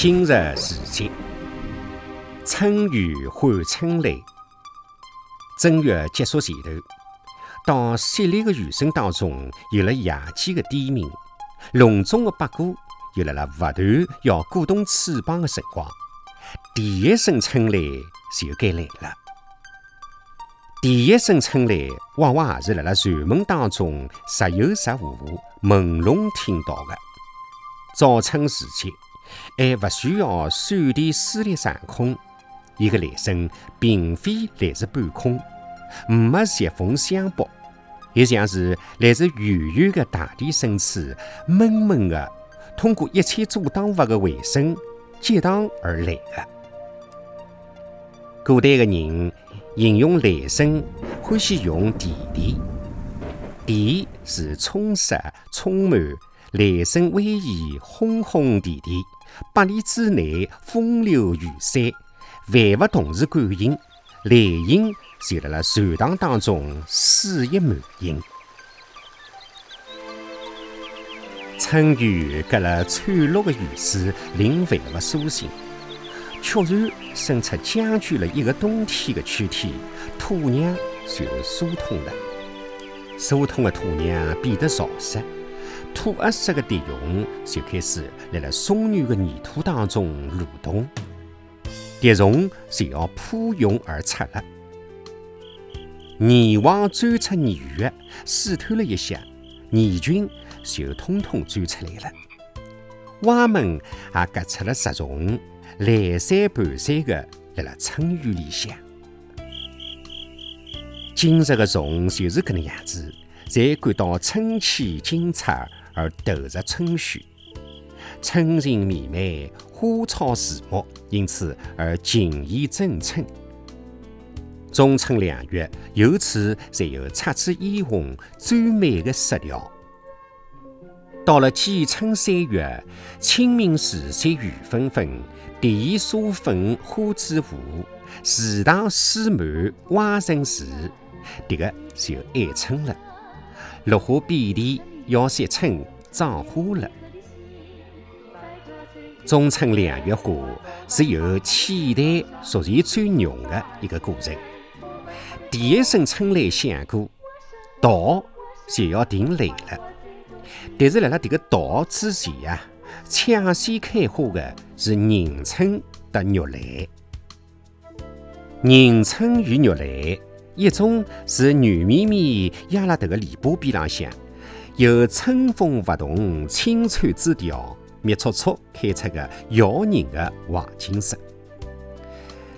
今日时节，春雨换春雷。正月结束前头，到淅沥的雨声当中，有了夜间的低鸣，笼中的八哥又辣辣不断要鼓动翅膀的辰光，第一声春雷就该来了。第一声春雷，往往也是辣辣禅门当中时有时无、朦胧听到的。早春时节，还勿需要闪电撕裂上空，伊个来声并非来自半空，没疾风相搏，也像是来自远远的大地深处，闷闷的通过一切阻挡物的回声激荡而来的。古代的人形容雷声，欢喜用“地地”，地是充实、充满。雷声威仪，轰轰地地，百里之内风流雨散，万物同时感应，雷音就辣辣禅堂当中肆意满盈。春雨隔了翠绿的雨水，令万物苏醒，确然生出将就了一个冬天的躯体，土壤就疏通了，疏通的土壤变得潮湿。土褐色的蝶蛹就开始辣辣松软的泥土当中蠕动，蝶虫就要扑涌而出了。泥网钻出泥穴，试探了一下，泥菌就统统钻出来了。蛙们也隔出了石虫，来三盘山的辣辣春雨里向。今日的虫就是搿能样子，才感到春气精彩。而投入春戌，春情绵绵，花草树木因此而情意正春。中春两月，由此才有姹紫嫣红最美的色调。到了季春三月，清明时节雨纷纷，地沙粉花枝舞，池塘水满蛙声时，迭个就爱春了。落花遍地。要惜春长花了，中春两月花是由期待逐渐转浓的一个过程。第一声春雷响过，稻就要停雷了。但是辣辣这个稻之前啊，抢先开花的是迎春和玉兰。迎春与玉兰，一种是软绵绵压辣迭个篱笆边浪向。有春风拂动青翠枝条，密簇簇开出个耀人的黄金色。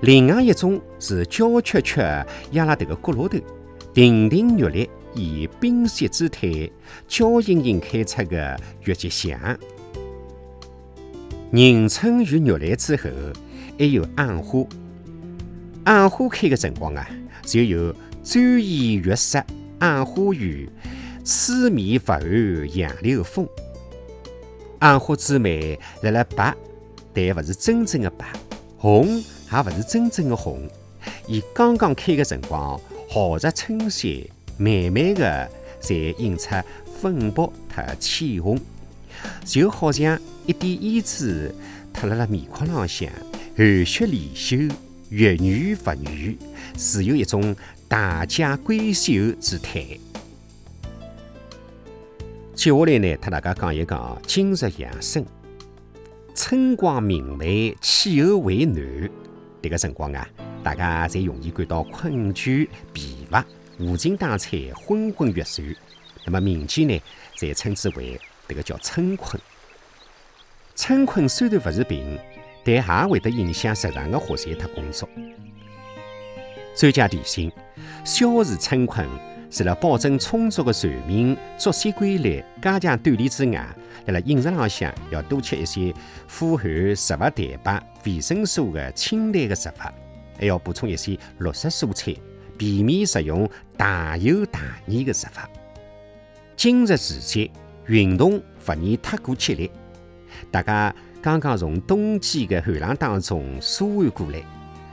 另外一种是娇怯怯压辣迭个角落头，亭亭玉立，以冰雪姿态，娇盈盈开出个月季香。迎春与玉兰之后，还有暗花。暗花开的辰光啊，就有专檐月色暗花雨。四面不寒杨柳风，杏花之美，辣辣白，但勿是真正的白；红，也勿是真正的红。伊刚刚开的辰光，豪着春色，慢慢的才映出粉白和浅红，就好像一点胭脂涂辣辣面孔浪向，含蓄离秀，越女不女，自有一种大家闺秀之态。接下来呢，和大家讲一讲今日养生。春光明媚，气候为暖，这个辰光啊，大家才容易感到困倦、疲乏，无精打采，昏昏欲睡。那么民间呢，才称之为这个叫春困。春困虽然不是病，但也会得影响日常的活动和工作。专家提醒：消除春困。除了保证充足的睡眠、作息规律、加强锻炼之外，辣辣饮食浪向要多吃一些富含植物蛋白、维生素的清淡的食物，还要补充一些绿色蔬菜，避免食用大油大腻的食物。今日时节，运动勿宜太过激烈。大家刚刚从冬季的寒冷当中舒缓过来，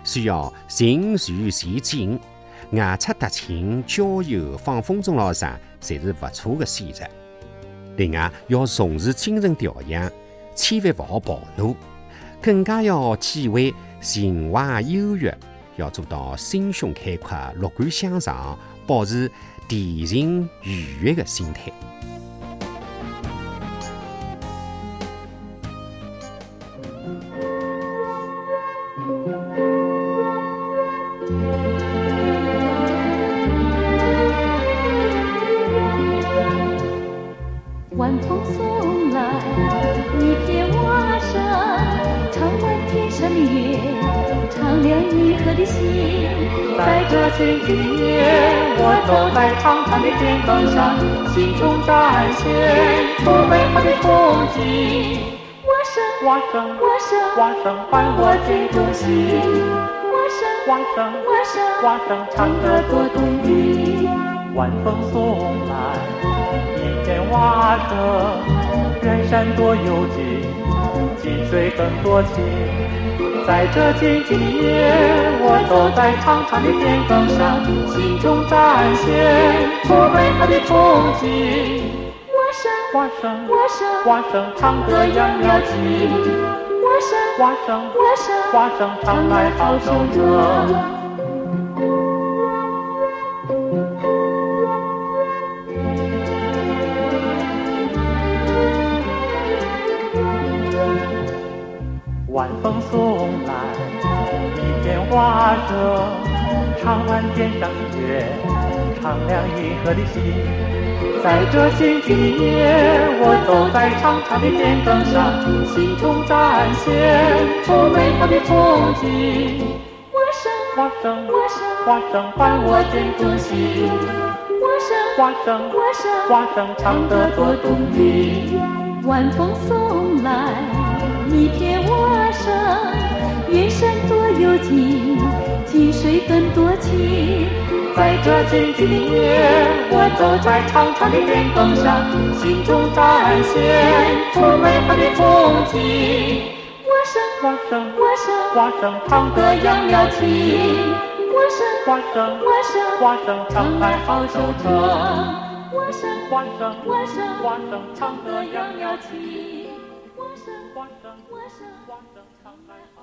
需要循序渐进。外出踏青、郊游、放风筝老啥，侪是勿错的选择。另外，要重视精神调养，千万勿好暴怒。更加要体会情怀忧郁，要做到心胸开阔、乐观向上，保持恬静愉悦的心态。今夜，我走在长长的田埂上，心中展现出美好的风景。蛙声，蛙声，蛙声，蛙声伴我最中心。蛙声，蛙声，蛙声，蛙声唱得多动听。晚风送来一片蛙声，远山多幽静，近水更多情。在这静静的夜，我走在长长的田埂上，心中展现出美好的风景。蛙声，蛙声，蛙声，蛙声唱得漾漾情。蛙声，蛙声，蛙声，蛙声唱来好收歌。蛙声，唱完天上的月，唱亮银河的心。在这静静的夜，我走在长长的田埂上，心中展现出美好的风景。蛙声，蛙声，蛙声，蛙声伴我心中心。蛙声，蛙声，蛙声，蛙声唱得多动听。晚风送来。一片花生，远山多幽静，近水更多情。在这静静的夜，我走在长长的田埂上，心中展现出美好的风景。我生我生我生我生唱得漾漾情。蛙声，我声，我声，蛙声唱来好收歌。蛙声，我声，我声，蛙声唱得漾漾情。蛙声，我声，我声，蛙声唱来好。